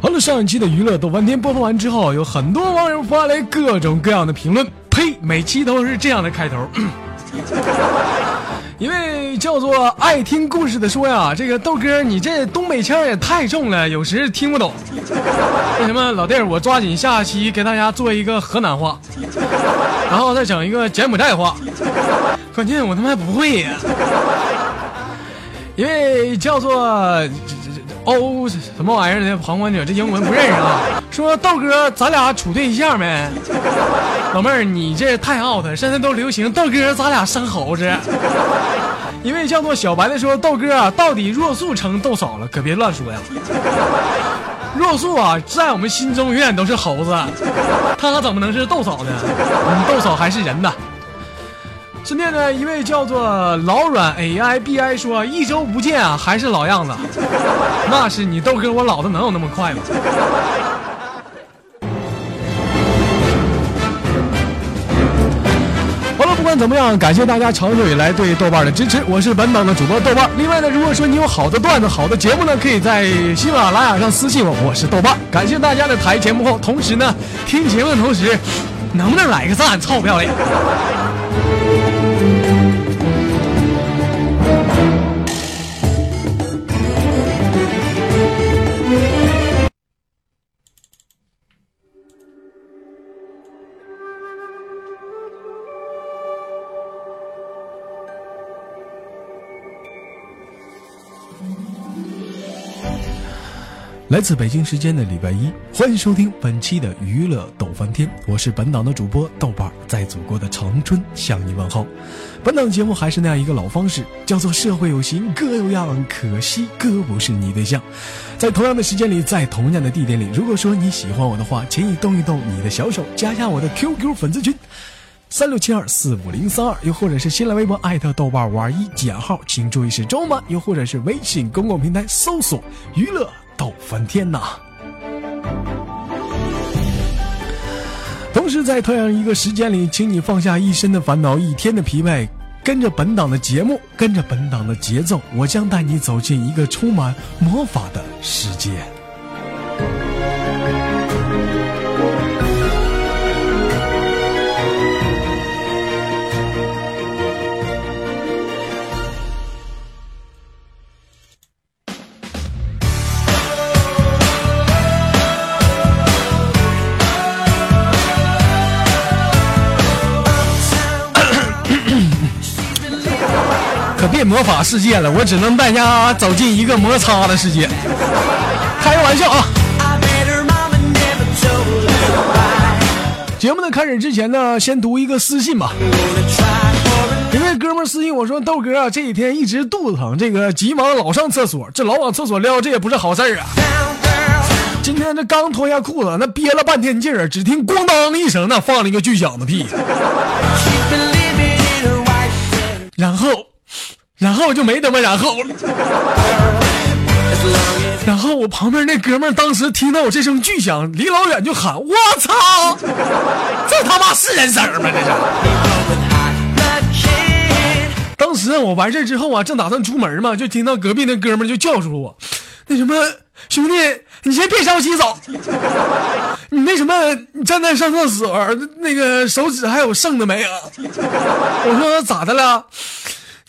好了，上一期的娱乐豆翻天播放完之后，有很多网友发来各种各样的评论。呸，每期都是这样的开头。一位叫做爱听故事的说呀：“这个豆哥，你这东北腔也太重了，有时听不懂。那什么，老弟儿，我抓紧下期给大家做一个河南话，然后再整一个柬埔寨话。关键我他妈不会呀。”一位叫做。哦，什么玩意儿的旁观者？这英文不认识啊！说豆哥，咱俩处对象没？老妹儿，你这太 out，现在都流行豆哥，咱俩生猴子。一位叫做小白的说，豆哥到底若素成豆嫂了？可别乱说呀！若素啊，在我们心中永远都是猴子，他怎么能是豆嫂呢？豆嫂还是人呢。身边的一位叫做老软 A I B I 说：“一周不见啊，还是老样子。那是你豆哥，我老的能有那么快吗？” 好了，不管怎么样，感谢大家长久以来对豆瓣的支持。我是本档的主播豆瓣。另外呢，如果说你有好的段子、好的节目呢，可以在喜马拉雅上私信我。我是豆瓣，感谢大家的台前幕后。同时呢，听节目的同时，能不能来个赞？臭不要脸！来自北京时间的礼拜一，欢迎收听本期的娱乐斗翻天，我是本档的主播豆瓣，在祖国的长春向你问候。本档节目还是那样一个老方式，叫做社会有形，哥有样，可惜哥不是你对象。在同样的时间里，在同样的地点里，如果说你喜欢我的话，请你动一动你的小手，加下我的 QQ 粉丝群三六七二四五零三二，又或者是新浪微博艾特豆瓣五二一减号，请注意是中文，又或者是微信公共平台搜索娱乐。斗翻天呐！同时，在同样一个时间里，请你放下一身的烦恼，一天的疲惫，跟着本档的节目，跟着本档的节奏，我将带你走进一个充满魔法的世界。可别魔法世界了，我只能带家走进一个摩擦的世界。开个玩笑啊！节目的开始之前呢，先读一个私信吧。一位哥们私信我说：“豆哥啊，这几天一直肚子疼，这个急忙老上厕所，这老往厕所撩，这也不是好事儿啊。今天这刚脱下裤子，那憋了半天劲儿，只听咣当一声，那放了一个巨响的屁，然后。”然后就没怎么然后。然后我旁边那哥们当时听到我这声巨响，离老远就喊：“我操！这他妈是人声吗？这是！”当时我完事之后啊，正打算出门嘛，就听到隔壁那哥们就叫住了我：“那什么，兄弟，你先别着急走，你那什么，你站在上厕所，那个手指还有剩的没有？”我说：“咋的了？”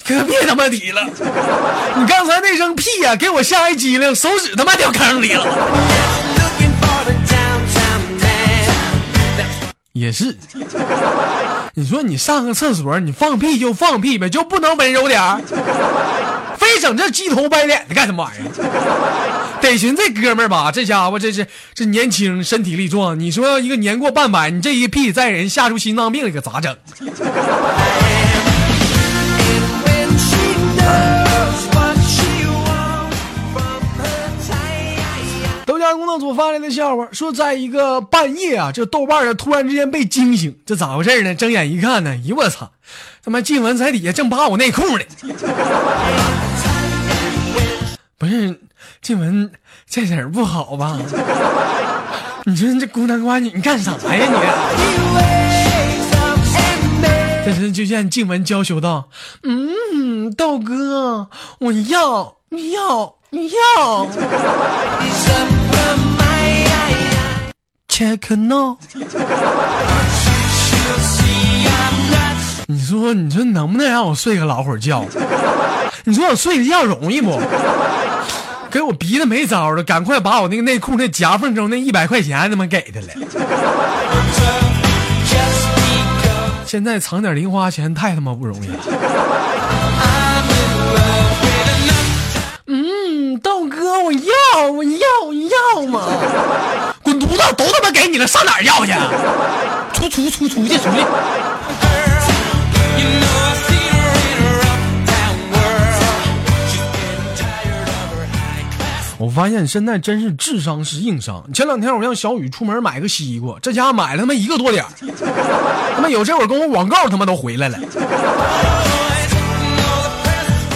可别他妈提了！你刚才那声屁呀、给我吓一激灵，手指他妈掉坑里了。也是，你说你上个厕所，你放屁就放屁呗，就不能温柔点儿？非整这鸡头白脸的干什么玩意儿？得寻这哥们儿吧，这家伙这是这年轻，身体力壮。你说一个年过半百，你这一屁再人吓出心脏病，可咋整？豆家工作组发来的笑话，说在一个半夜啊，这豆瓣啊突然之间被惊醒，这咋回事呢？睁眼一看呢，咦我操，他妈静雯在底下正扒我内裤呢。不是静雯，这人不好吧？你说这孤男寡女，你干啥呀你？这时就见静雯娇羞道：“嗯，豆哥，我要，你要，你要。Check no。你说，你说能不能让我睡个老会儿觉？你说我睡个觉容易不？给我逼的没招了，赶快把我那个内裤那夹缝中那一百块钱他妈给他了。现在藏点零花钱太他妈不容易了。嗯，豆哥，我要，我要，我要嘛！都他妈给你了，上哪儿要去？出出出出去出去！我发现现在真是智商是硬伤。前两天我让小雨出门买个西瓜，这家买了他妈一个多点，他妈有这会儿跟我广告他妈都回来了。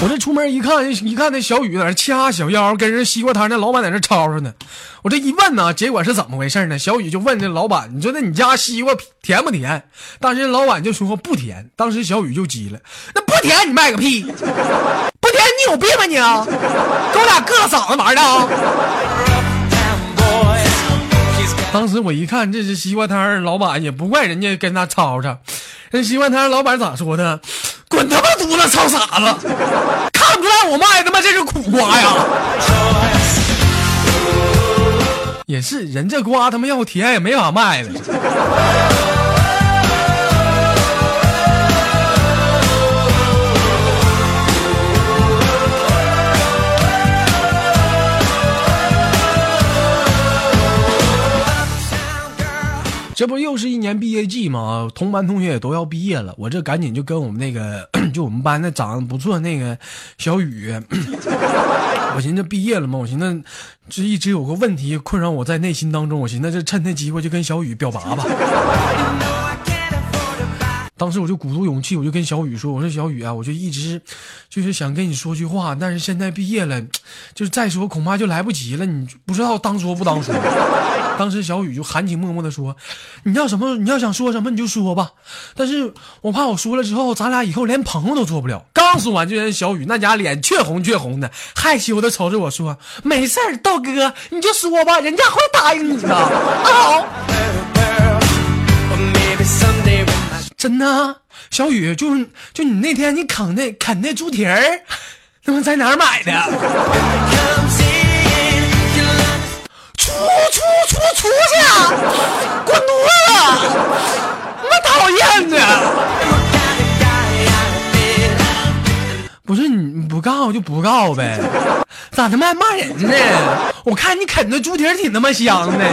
我这出门一看，一看那小雨在那掐小腰，跟人西瓜摊那老板在那吵吵呢。我这一问呢，结果是怎么回事呢？小雨就问这老板：“你说那你家西瓜甜不甜？”当时老板就说不甜。当时小雨就急了：“那不甜你卖个屁！不甜你有病吧你？给我俩硌了嗓子玩的啊！”当时我一看，这是西瓜摊老板，也不怪人家跟他吵吵。人西瓜摊老板咋说的？滚他妈犊子，操傻子！看不出来我卖他妈这是苦瓜呀！也是，人这瓜他妈要甜也没法卖了。这不又是一年毕业季吗？同班同学也都要毕业了，我这赶紧就跟我们那个，就我们班那长得不错那个小雨，我寻思毕业了嘛，我寻思这一直有个问题困扰我在内心当中，我寻思这趁这机会就跟小雨表白吧。当时我就鼓足勇气，我就跟小雨说：“我说小雨啊，我就一直就是想跟你说句话，但是现在毕业了，就是再说恐怕就来不及了，你不知道当说不当说。”当时小雨就含情脉脉的说：“你要什么？你要想说什么你就说吧，但是我怕我说了之后，咱俩以后连朋友都做不了。”刚说完，就见小雨那家脸却红却红的，害羞的瞅着我说：“没事儿，豆哥，你就说吧，人家会答应你的。”。真的，小雨，就是就你那天你啃那啃那猪蹄儿，他妈在哪儿买的？出出出出去！滚犊子！妈讨厌的！不是你不告就不告呗，咋他妈还骂人呢？我看你啃的猪蹄挺他妈香的，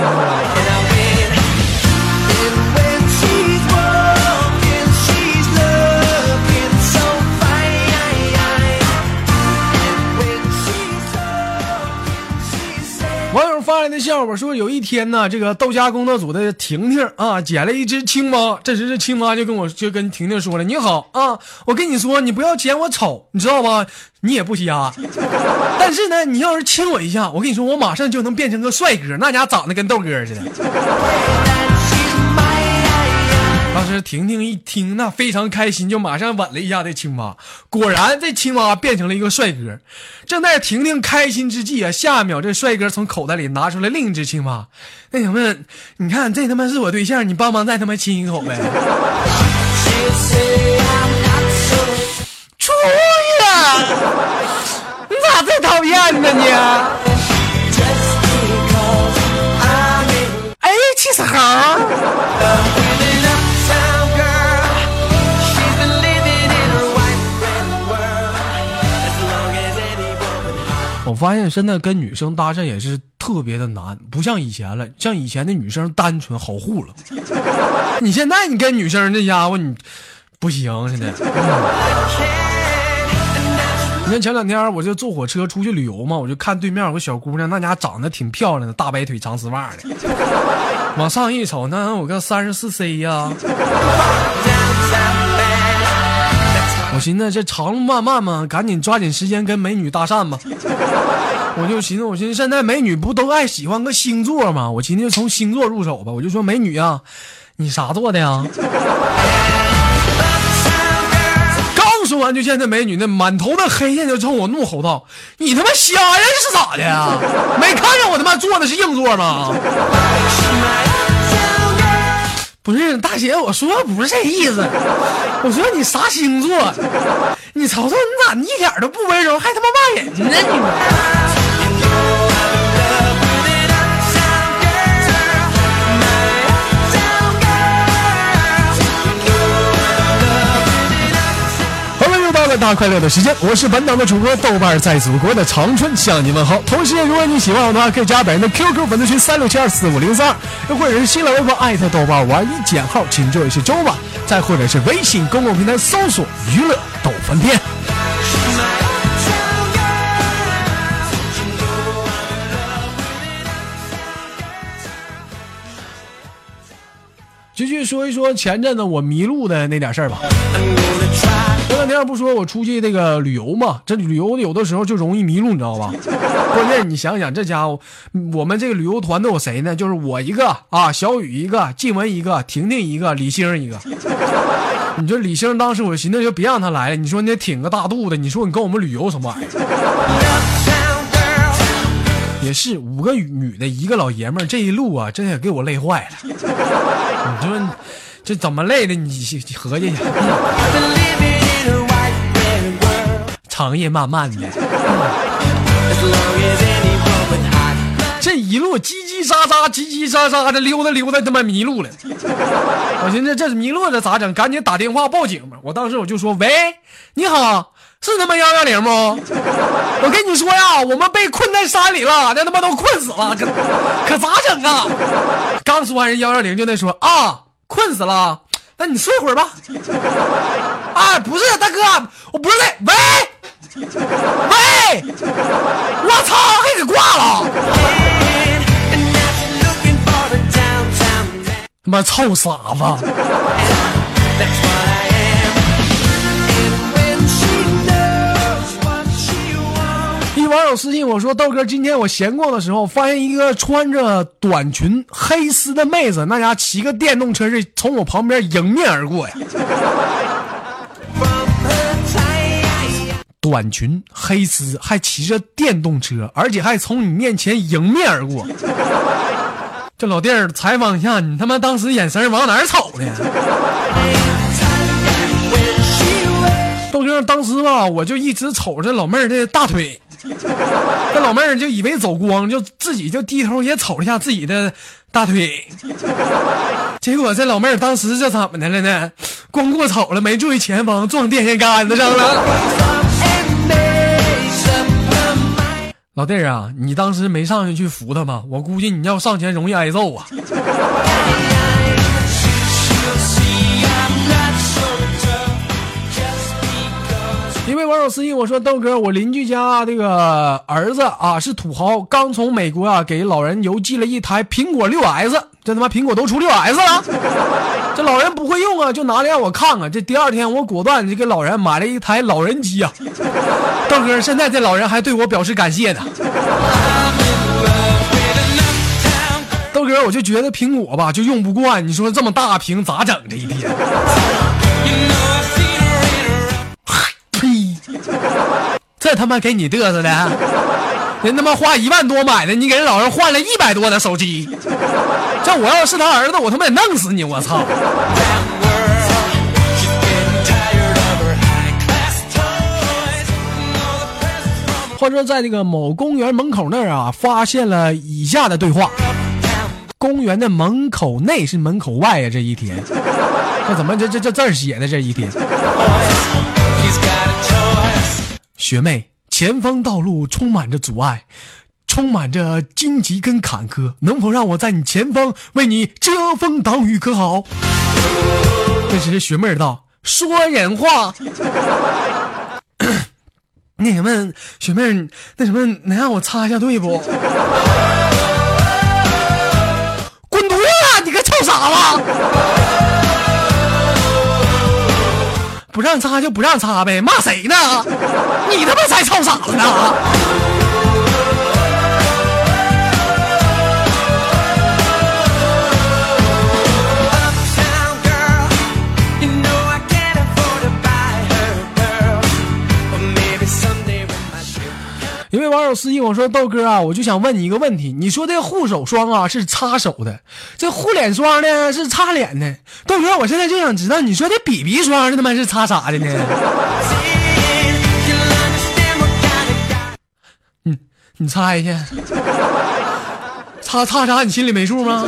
看那。笑话说，有一天呢，这个豆家工作组的婷婷啊，捡了一只青蛙。这时这青蛙就跟我就跟婷婷说了：“你好啊，我跟你说，你不要嫌我丑，你知道吗？你也不瞎，但是呢，你要是亲我一下，我跟你说，我马上就能变成个帅哥，那家长得跟豆哥似的。”这婷婷一听那非常开心就马上吻了一下这青蛙。果然这青蛙变成了一个帅哥正在婷婷开心之际啊下一秒这帅哥从口袋里拿出来另一只青蛙。那什么你看这他妈是我对象你帮忙再他妈亲一口呗。出去你 咋这讨厌呢你？我发现现在跟女生搭讪也是特别的难，不像以前了。像以前的女生单纯好糊了，你现在你跟女生这家伙你不行，现在。你看前两天我就坐火车出去旅游嘛，我就看对面有个小姑娘，那家长得挺漂亮的，大白腿长丝袜的。往上一瞅，那有个三十四 C 呀。我寻思这长路漫漫嘛，赶紧抓紧时间跟美女搭讪吧。我就寻思，我寻思现在美女不都爱喜欢个星座吗？我寻思从星座入手吧。我就说美女啊，你啥座的呀？刚说完，就见那美女那满头的黑线就冲我怒吼道：“你他妈瞎呀？这是咋的呀？没看见我他妈坐的是硬座吗？”不是大姐，我说不是这意思。我说你啥星座？你瞅瞅你咋一点都不温柔，还他妈骂人呢你！大快乐的时间，我是本档的主播豆瓣，在祖国的长春向你问好。同时，如果你喜欢我的话，可以加本人的 QQ 粉丝群三六七二四五零三二，又或者是新浪微博艾特豆瓣玩一减号，请注意是周吧，再或者是微信公共平台搜索娱乐豆翻天。继续说一说前阵子我迷路的那点事儿吧。前两天不说我出去那个旅游嘛，这旅游有的时候就容易迷路，你知道吧？关键你想想，这家伙，我们这个旅游团都有谁呢？就是我一个啊，小雨一个，静文一个，婷婷一个，李星一个。你说李星当时我寻思就别让他来了，你说你挺个大肚子，你说你跟我们旅游什么玩意儿？也是五个女的，一个老爷们儿，这一路啊，真也给我累坏了。你说这怎么累的？你合计去。长夜漫漫的，这一路叽叽喳喳、叽叽喳喳的溜达溜达，他妈迷路了。我寻思这迷路了咋整？赶紧打电话报警吧。我当时我就说：“喂，你好，是他妈幺幺零不？我跟你说呀，我们被困在山里了，那他妈都困死了，可可咋整啊？”刚说完，人幺幺零就那说：“啊，困死了，那你睡会儿吧。”啊，不是大哥，我不是，喂。喂！我操，还给挂了！他妈臭傻子！有私信我说：“豆哥，今天我闲逛的时候，发现一个穿着短裙黑丝的妹子，那家骑个电动车是从我旁边迎面而过呀。”短裙黑丝，还骑着电动车，而且还从你面前迎面而过。这老弟儿采访一下，你他妈当时眼神往哪儿瞅呢？豆哥，当时吧，我就一直瞅着老妹儿的大腿，这老妹儿就以为走光，就自己就低头也瞅了一下自己的大腿。结果这老妹儿当时这怎么的了呢？光过瞅了，没注意前方，撞电线杆子上了。老弟儿啊，你当时没上去去扶他吗？我估计你要上前容易挨揍啊。一位网友私信我说：“豆哥，我邻居家这个儿子啊是土豪，刚从美国啊给老人邮寄了一台苹果六 S，这他妈苹果都出六 S 了，这老人不会用啊，就拿来让我看看。这第二天我果断就给老人买了一台老人机啊。豆哥，现在这老人还对我表示感谢呢。豆哥，我就觉得苹果吧就用不惯，你说这么大屏咋整？这一天。”他妈给你嘚瑟的，人他妈花一万多买的，你给人老人换了一百多的手机。这我要是他儿子，我他妈得弄死你！我操！话说，在那个某公园门口那儿啊，发现了以下的对话：公园的门口内是门口外呀？这一天，这怎么这这这字写的？这一天，学妹，前方道路充满着阻碍，充满着荆棘跟坎坷，能否让我在你前方为你遮风挡雨，可好？这时学妹道：“说人话。”那什么，学妹，那什么，能让我擦一下队不？让擦就不让擦呗，骂谁呢？你他妈才臭傻子呢！一位网友私信我说：“豆哥啊，我就想问你一个问题，你说这护手霜啊是擦手的，这护脸霜呢是擦脸的。豆哥，我现在就想知道，你说这 BB 霜这他妈是擦啥的呢？嗯，你擦一下，擦擦啥？你心里没数吗？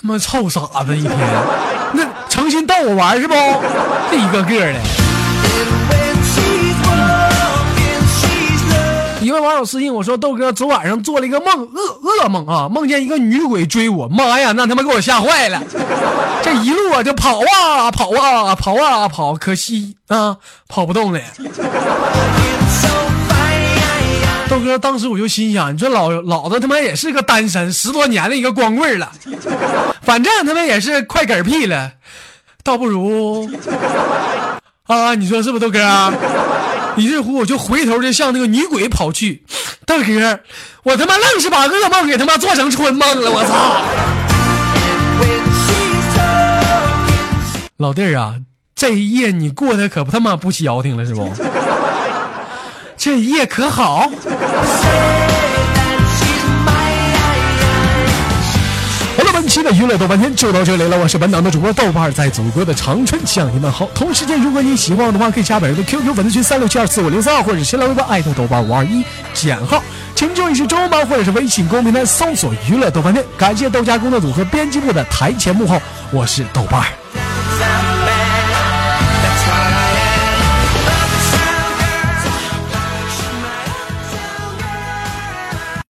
他妈臭傻子一天，那成心逗我玩是不？这一个个的。”网友私信我说：“豆哥，昨晚上做了一个梦，噩噩梦啊，梦见一个女鬼追我，妈呀，那他妈给我吓坏了！这一路啊就跑啊跑啊跑啊跑，可惜啊跑不动了。”豆哥，当时我就心想，你说老老子他妈也是个单身十多年的一个光棍了，反正他妈也是快嗝屁了，倒不如啊，你说是不是，豆哥？于是乎，我就回头就向那个女鬼跑去。大哥，我他妈愣是把噩梦给他妈做成春梦了，我操！老弟儿啊，这一夜你过得可不他妈不消停了是不？这一夜可好？期的娱乐豆瓣天就到这里了。我是本档的主播豆瓣，在祖国的长春向你问好。同时间，如果你喜欢我的话，可以加本人的 QQ 粉丝群三六七二四五零三二，或者新浪微博艾特豆瓣五二一减号。请注意是中文版或者是微信公平台搜索“娱乐豆瓣天”。感谢豆家工作组和编辑部的台前幕后，我是豆瓣。